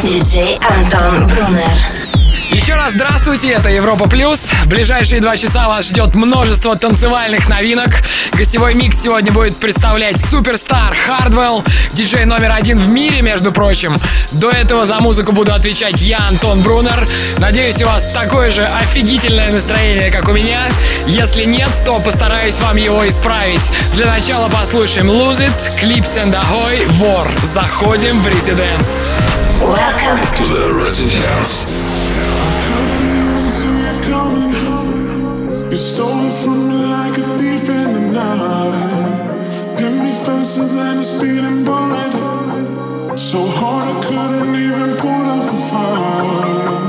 Welcome Диджей Антон Брунер. Еще раз здравствуйте, это Европа Плюс. В ближайшие два часа вас ждет множество танцевальных новинок. Гостевой микс сегодня будет представлять суперстар Хардвелл, диджей номер один в мире, между прочим. До этого за музыку буду отвечать я, Антон Брунер. Надеюсь, у вас такое же офигительное настроение, как у меня. Если нет, то постараюсь вам его исправить. Для начала послушаем Lose It, Clips and Ahoy, Вор. Заходим в резиденс. Welcome. to the Residence. So hard I couldn't even put up a fight.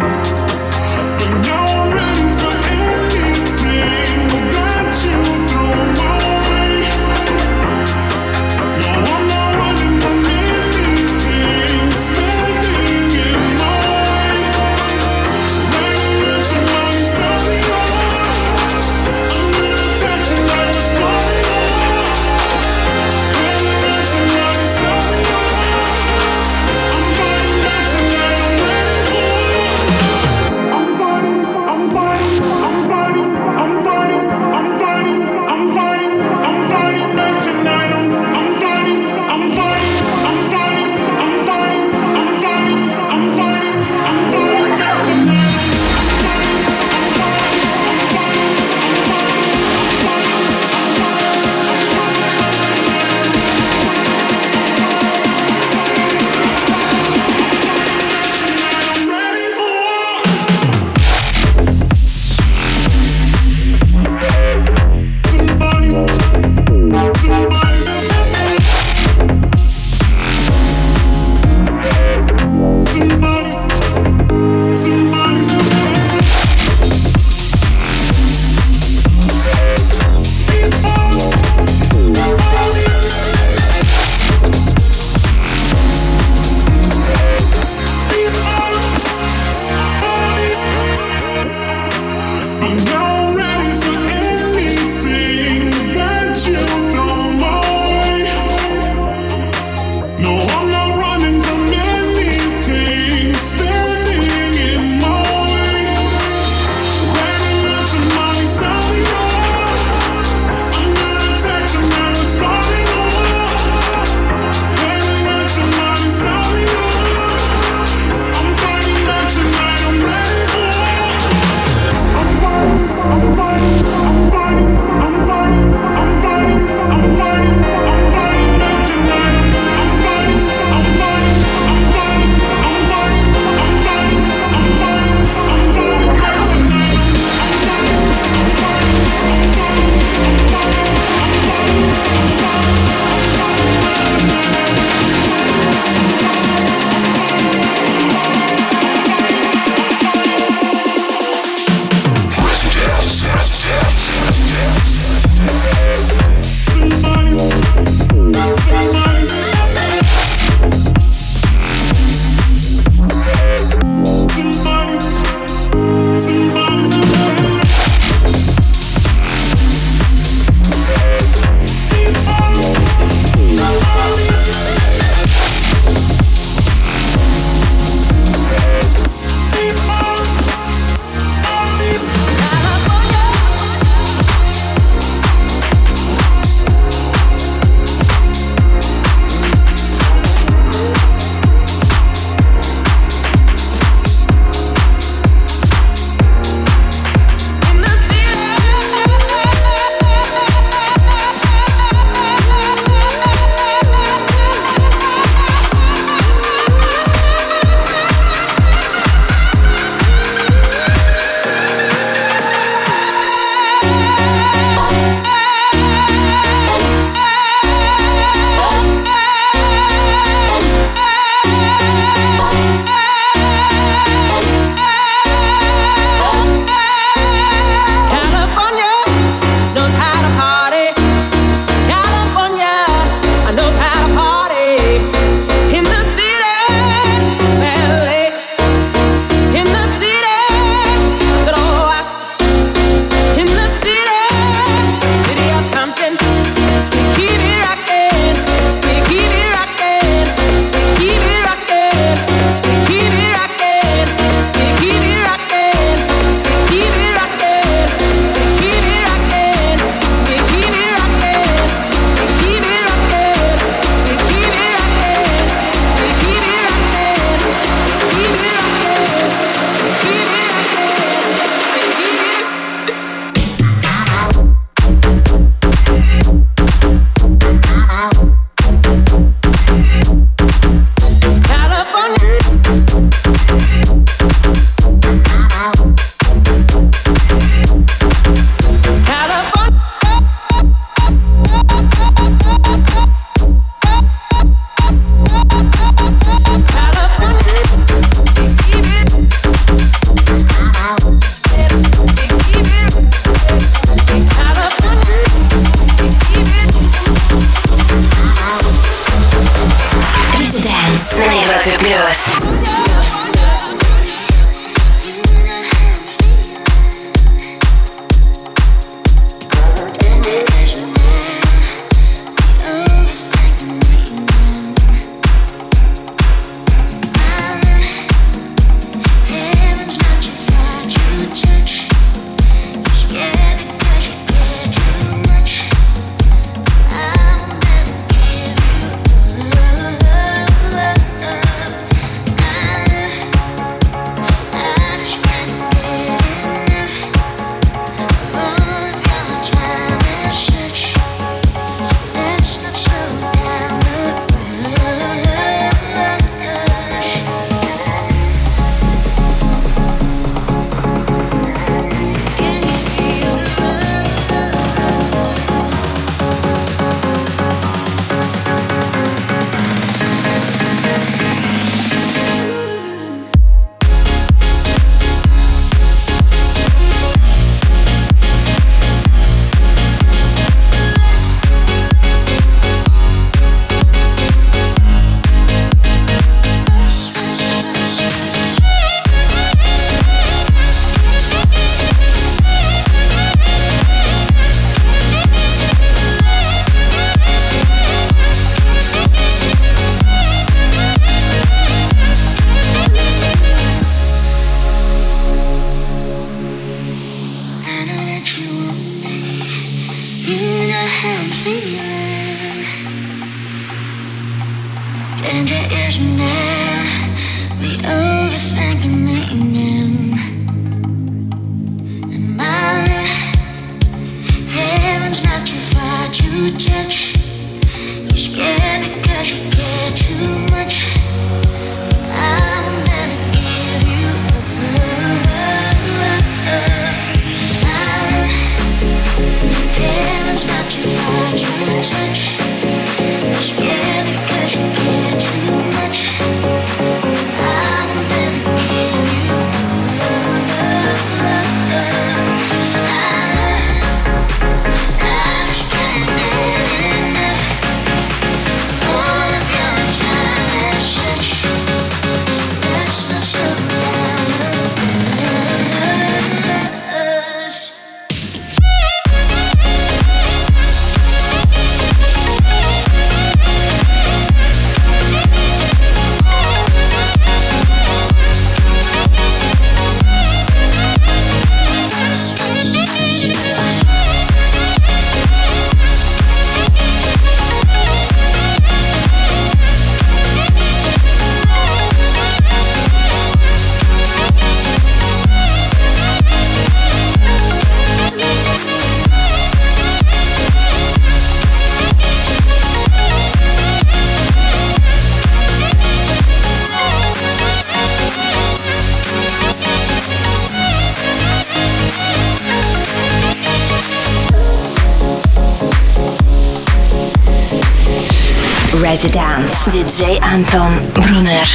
Residence. Диджей Антон Брунер.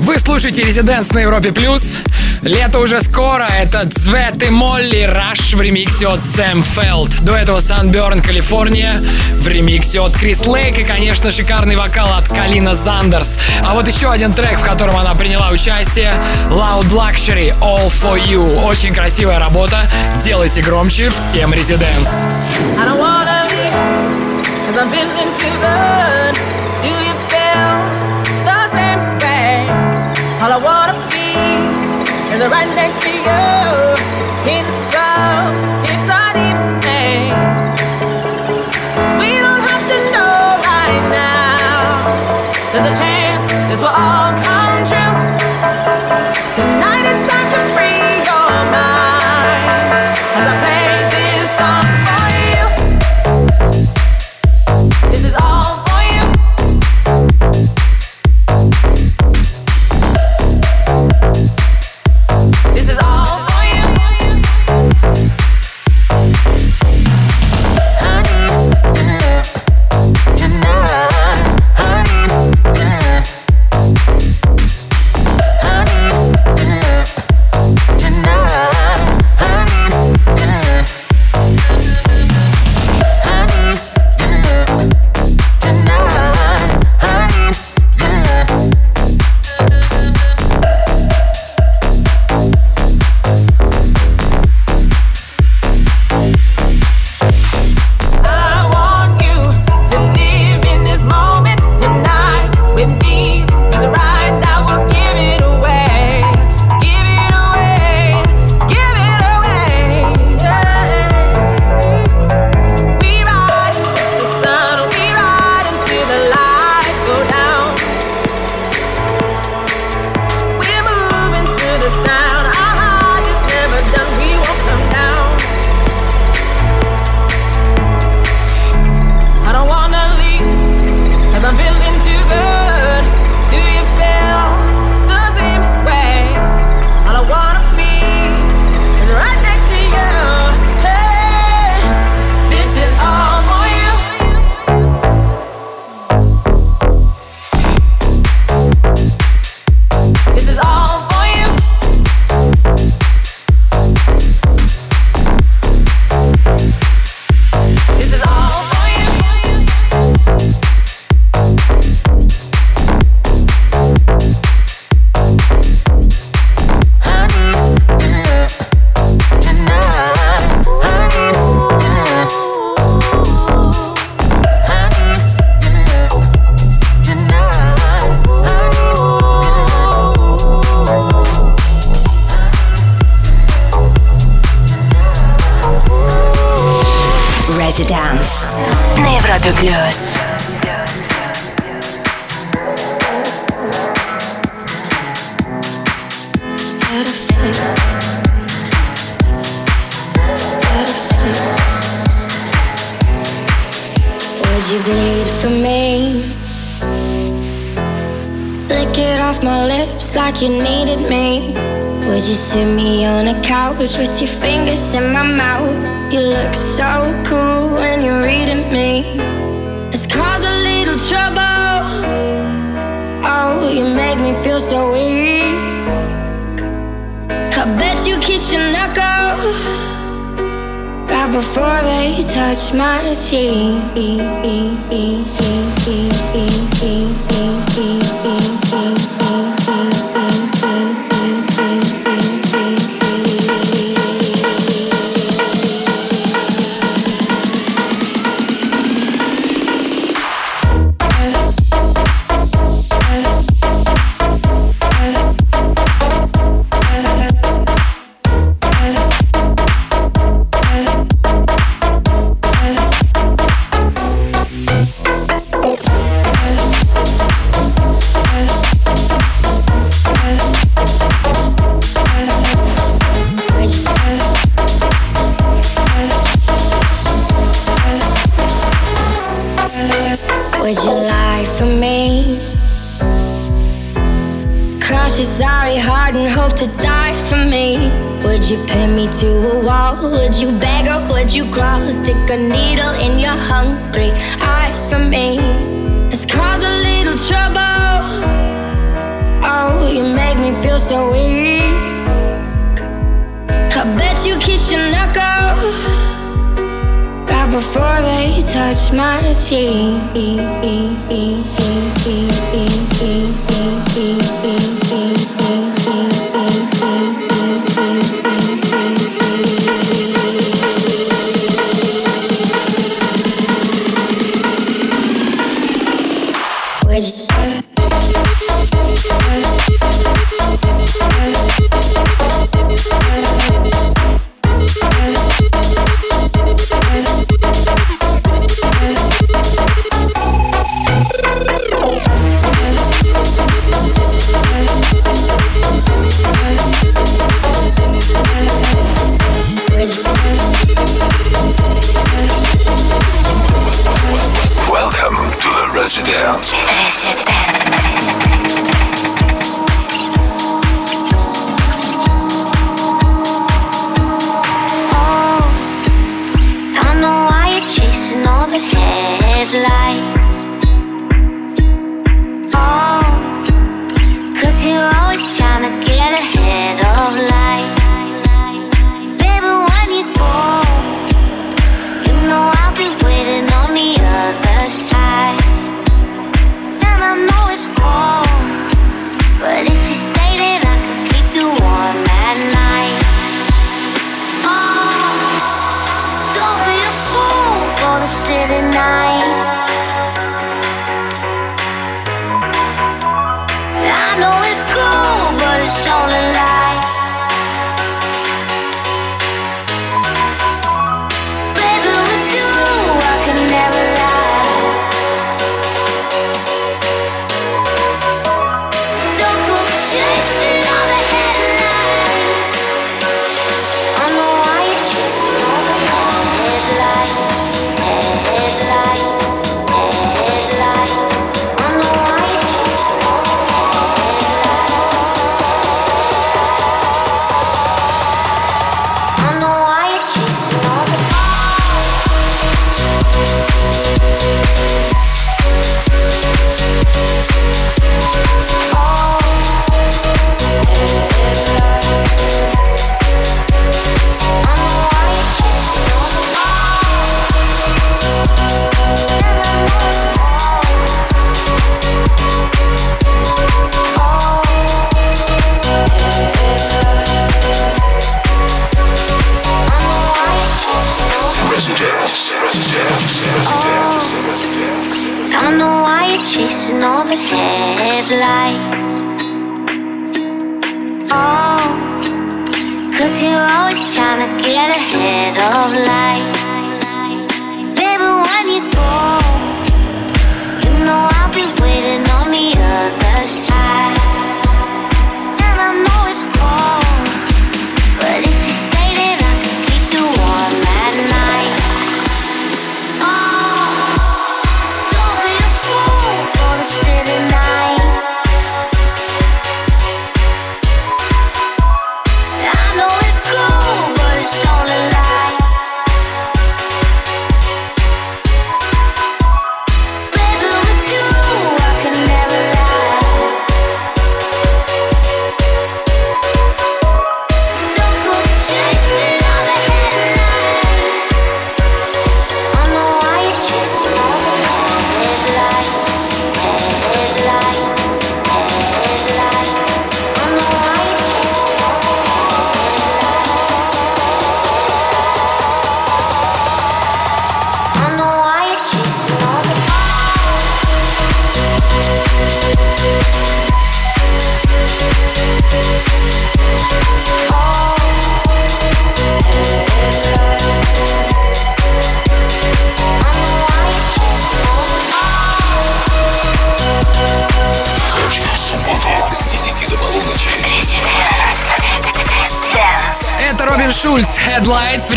Вы слушаете Резиденс на Европе Плюс. Лето уже скоро. Это Цвет и Молли Раш в ремиксе от Сэм Фелд. До этого Sunburn Калифорния в ремиксе от Крис Лейк. И, конечно, шикарный вокал от Калина Зандерс. А вот еще один трек, в котором она приняла участие. Loud Luxury All For You. Очень красивая работа. Делайте громче. Всем Резиденс. I don't wanna leave, cause I'm feeling too good. Do you feel the same way? All I wanna be is right next to you.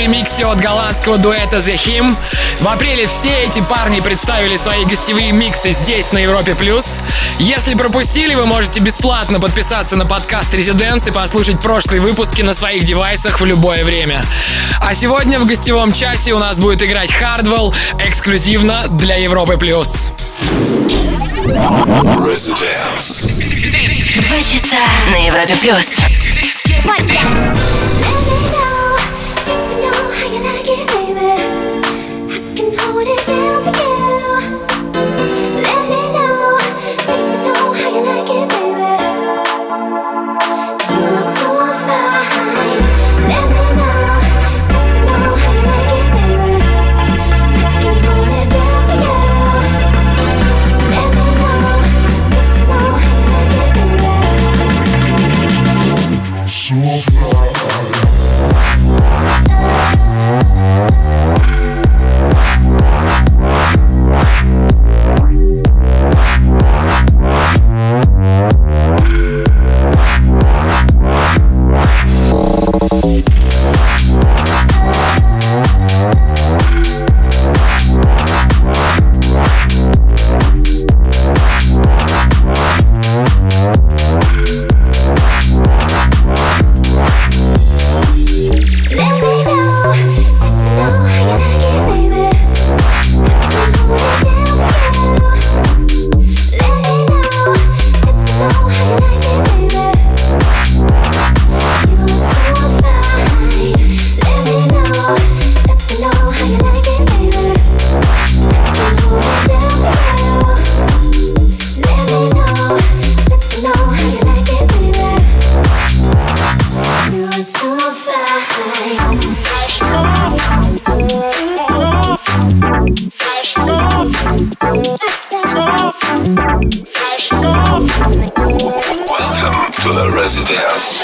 Ремиксе от голландского дуэта The Him. В апреле все эти парни представили свои гостевые миксы здесь, на Европе+. плюс. Если пропустили, вы можете бесплатно подписаться на подкаст Residents и послушать прошлые выпуски на своих девайсах в любое время. А сегодня в гостевом часе у нас будет играть Hardwell эксклюзивно для Европы+. плюс. Residence. Два часа на Европе плюс. Residence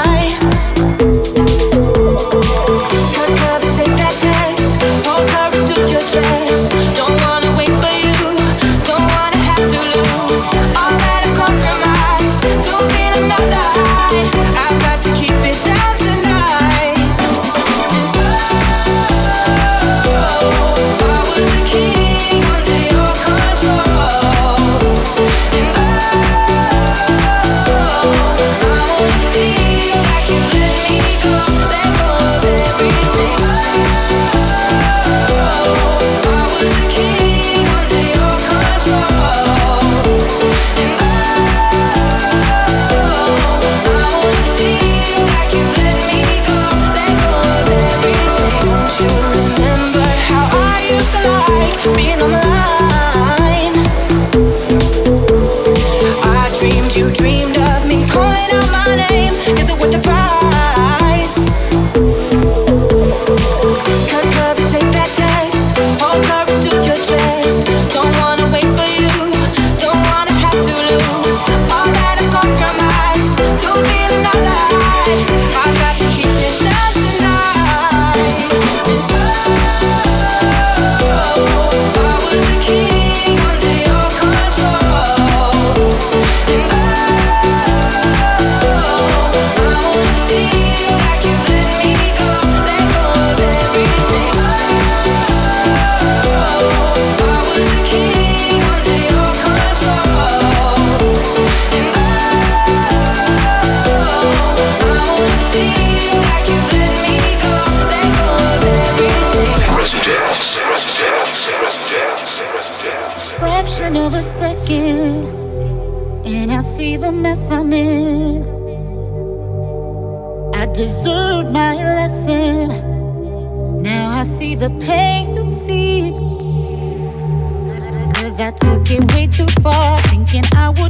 and I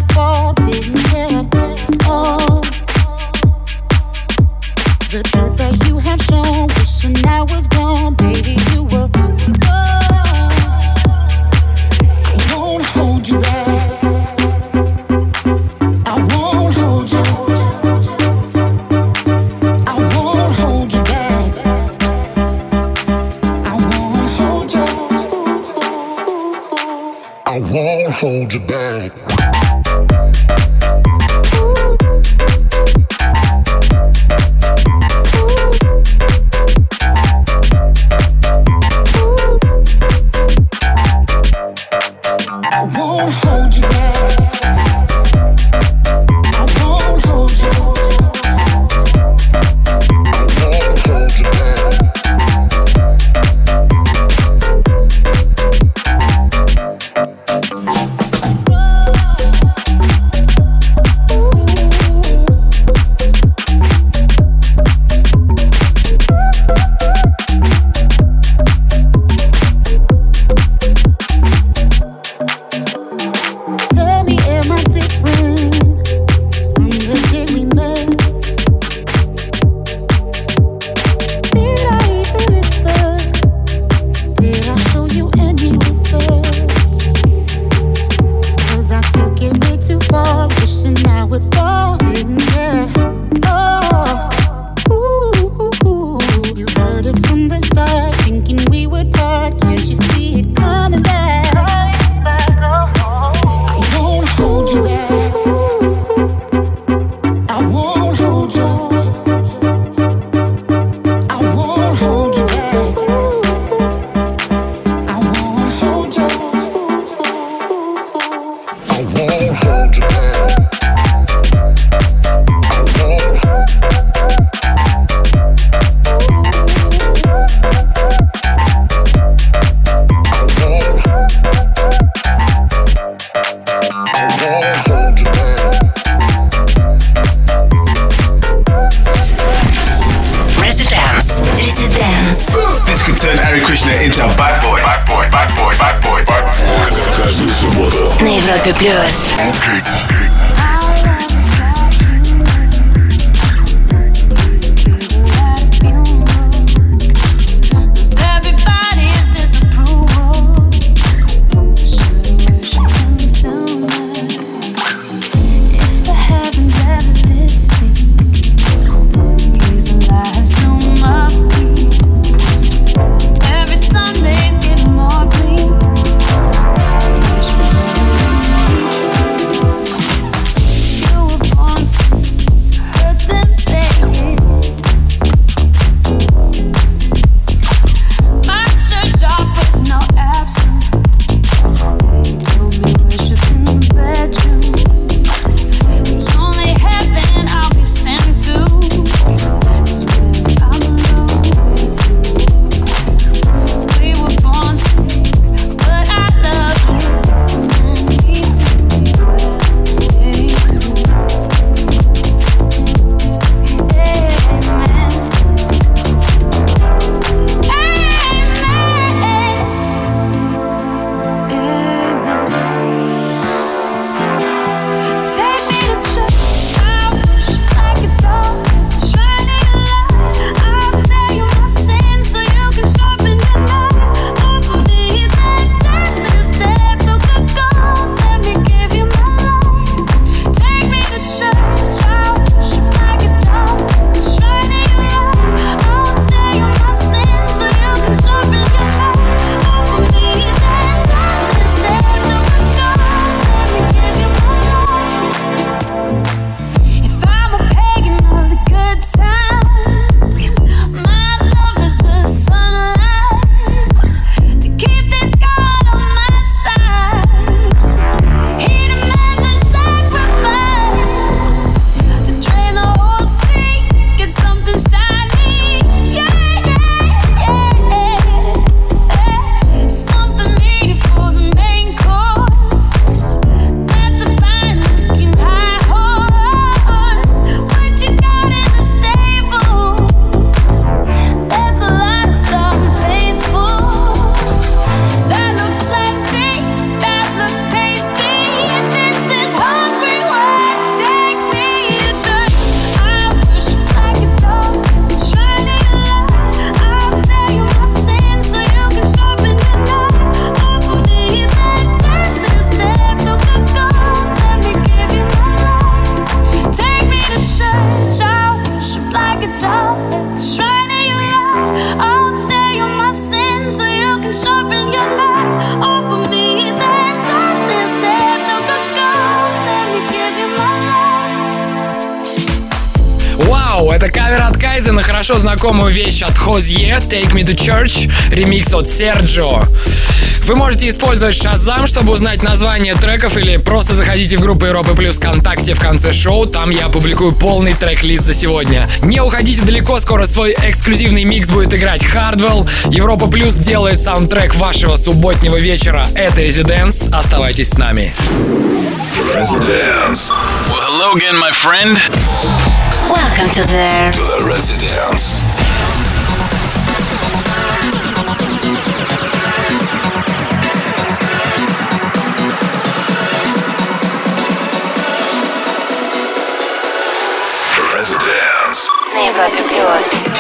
На Вау, это кавер от Kiesza на хорошо знакомую вещь от Хозье «Take Me To Church», ремикс от Серджио. Вы можете использовать Shazam, чтобы узнать название треков или просто заходите в группу Европы Плюс ВКонтакте в конце шоу, там я публикую полный трек-лист за сегодня. Не уходите далеко, скоро свой эксклюзивный микс будет играть Hardwell. Европа Плюс делает саундтрек вашего субботнего вечера. Это Residence. Оставайтесь с нами. Residence. Well, hello again, my friend. Welcome to the... To the. Residence. На Европе Плюс.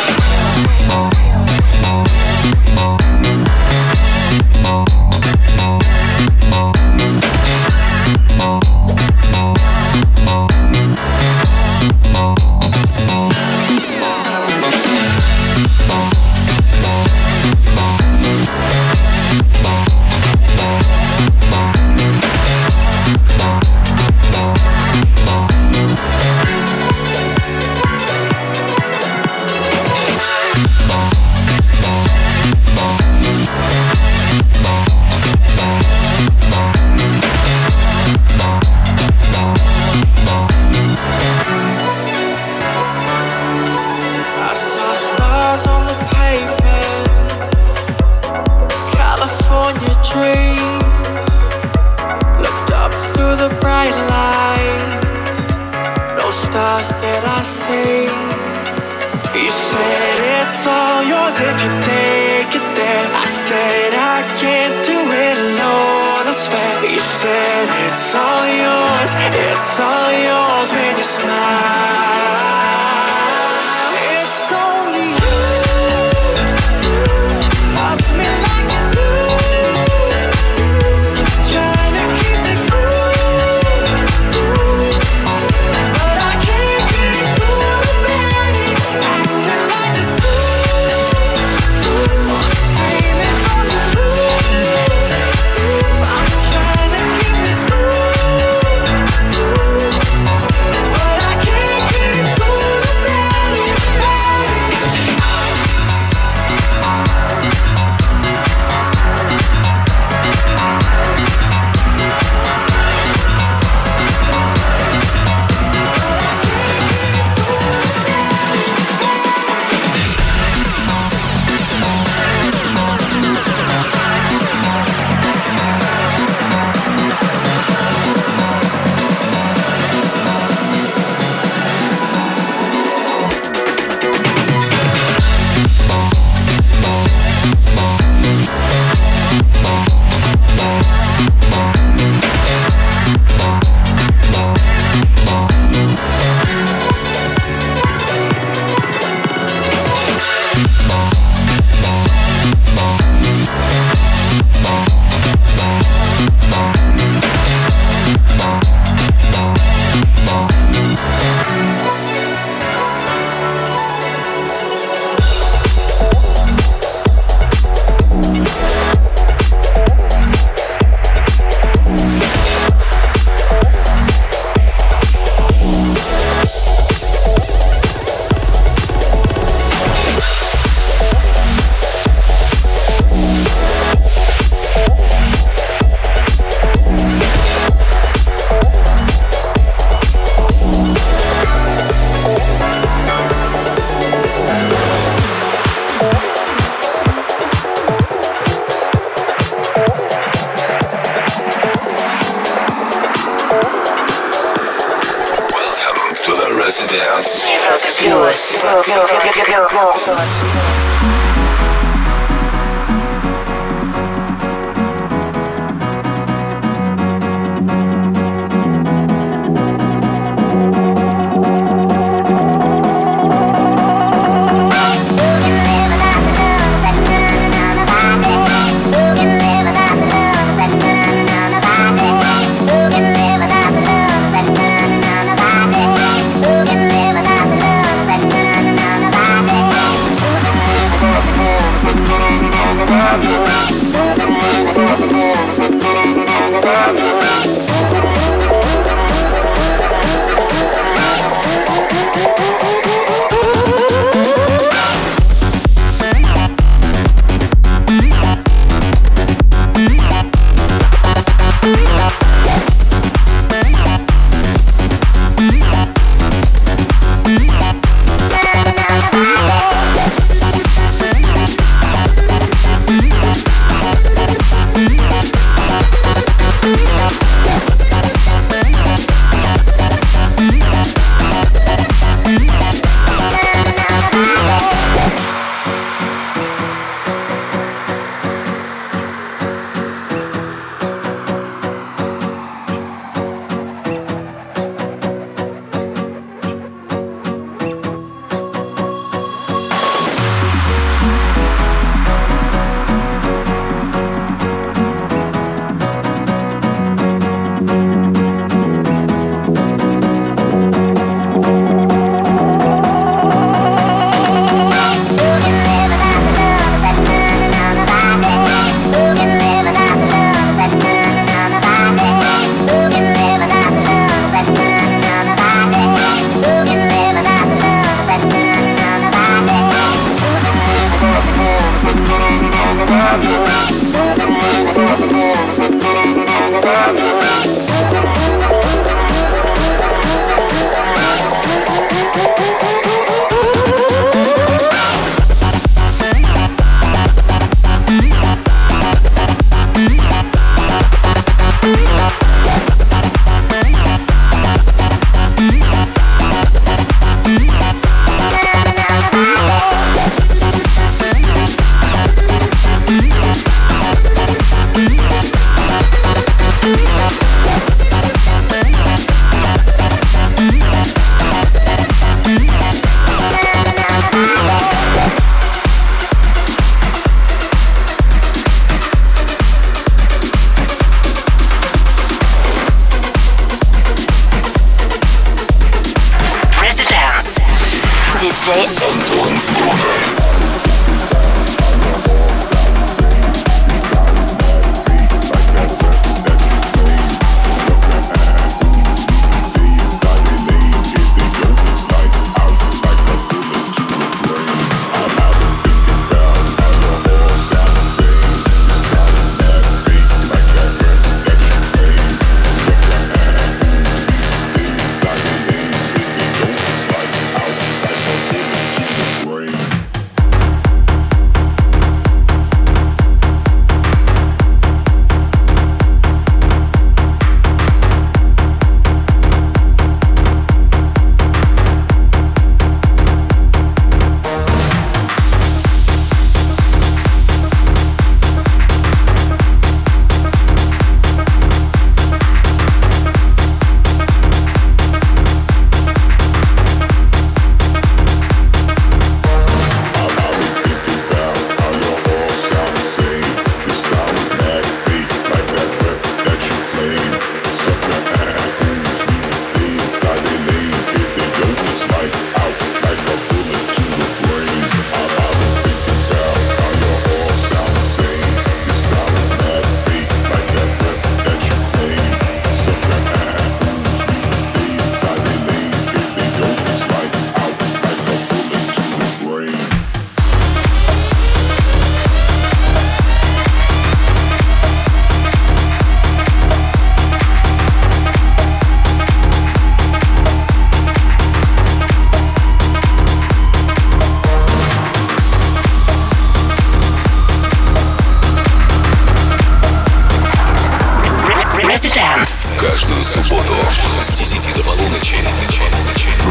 Каждую субботу с 10 до полуночи.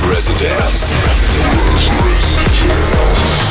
Residence. Residence.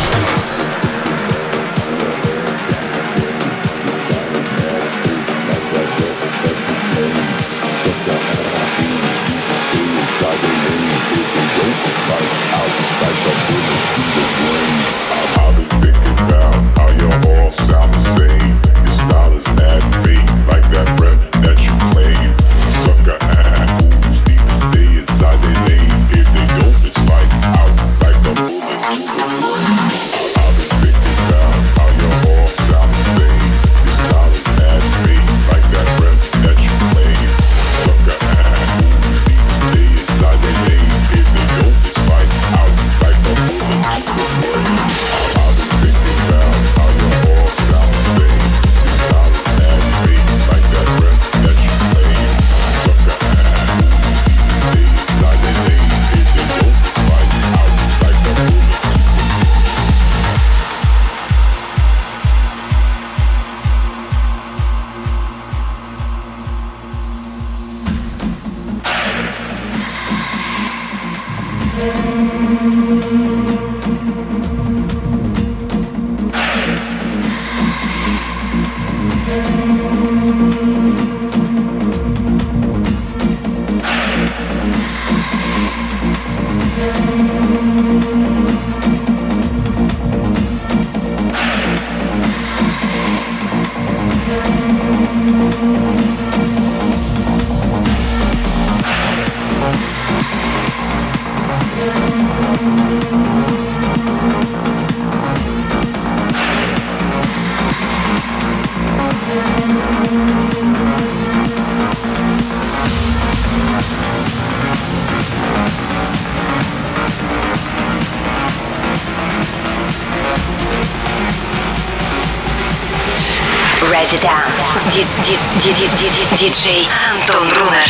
Диджей Антон Брунер.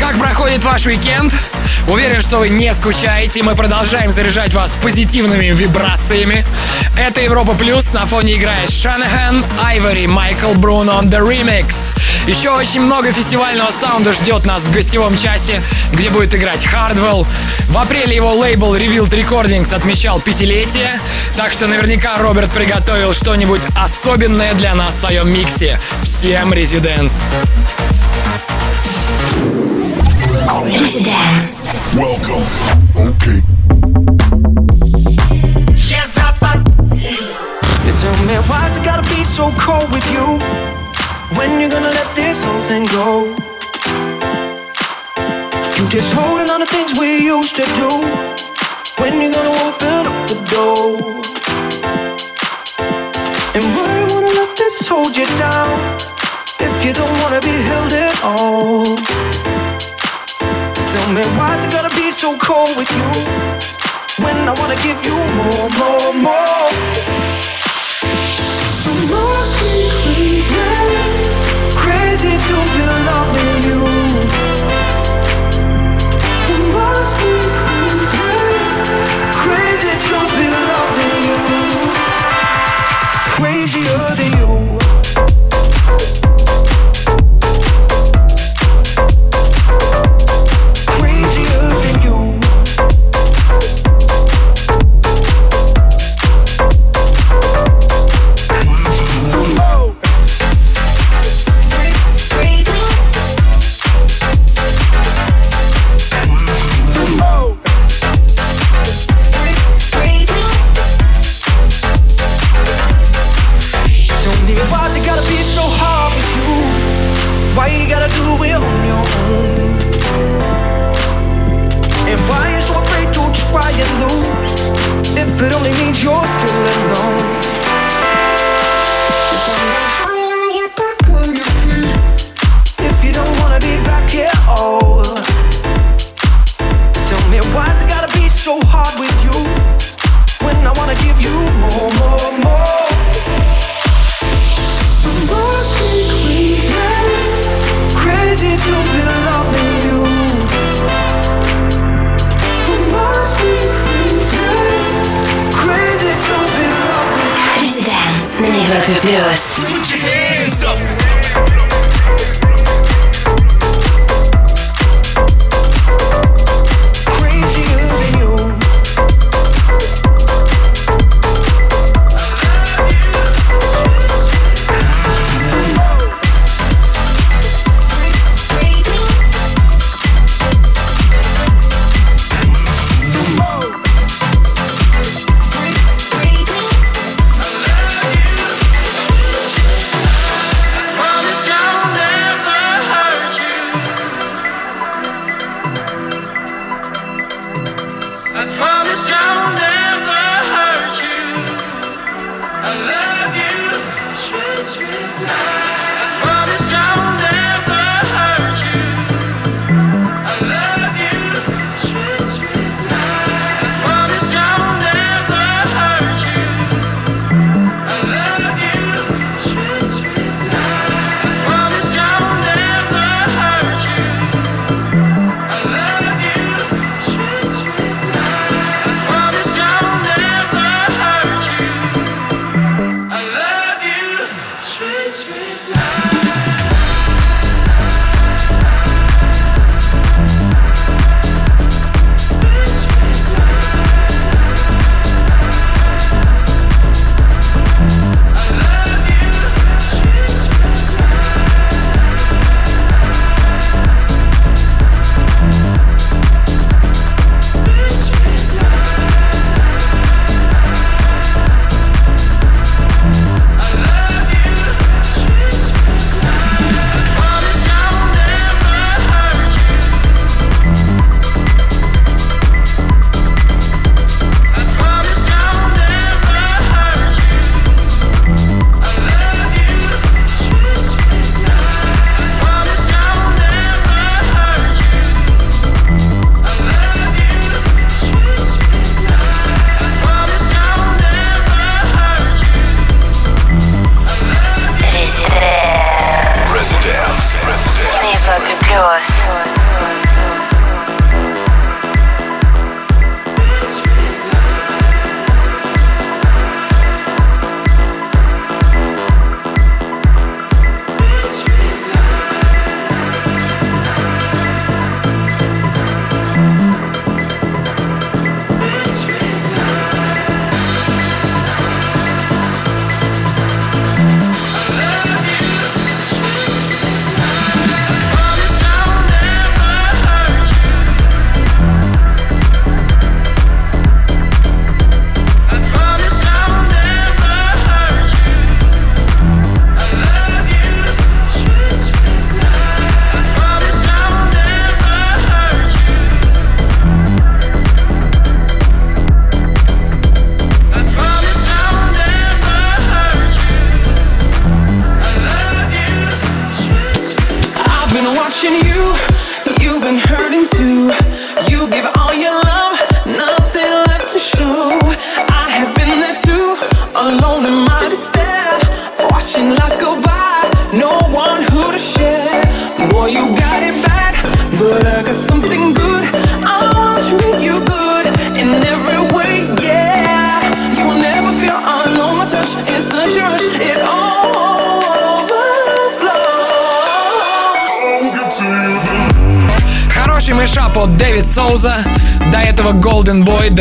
Как проходит ваш уикенд? Уверен, что вы не скучаете. Мы продолжаем заряжать вас позитивными вибрациями. Это Европа Плюс. На фоне играет Шанахан, Айвори, Майкл Брун on the Remix. Еще очень много фестивального саунда ждет нас в гостевом часе, где будет играть Hardwell. В апреле его лейбл Revealed Recordings отмечал пятилетие, так что наверняка Роберт приготовил что-нибудь особенное для нас в своем миксе. Всем резиденс! Residence. Welcome. Okay. You tell me why's it gotta be so cold with you? When you gonna let this whole thing go? You just holding on to things we used to do. When you gonna open up the door? And why you wanna let this hold you down? If you don't wanna be held at all. Tell me why's it gotta be so cold with you? When I wanna give you more, more, more. I must be crazy crazy to be loving. You Европе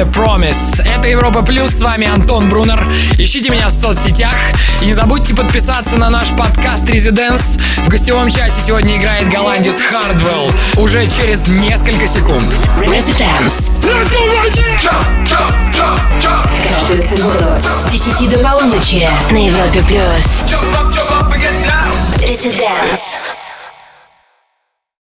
The Promise. Это Европа Плюс, с вами Антон Брунер. Ищите меня в соцсетях. И не забудьте подписаться на наш подкаст Residence. В гостевом часе сегодня играет голландец Hardwell. Уже через несколько секунд. Residence. Каждую субботу с 10 до полуночи на Европе плюс. Residence.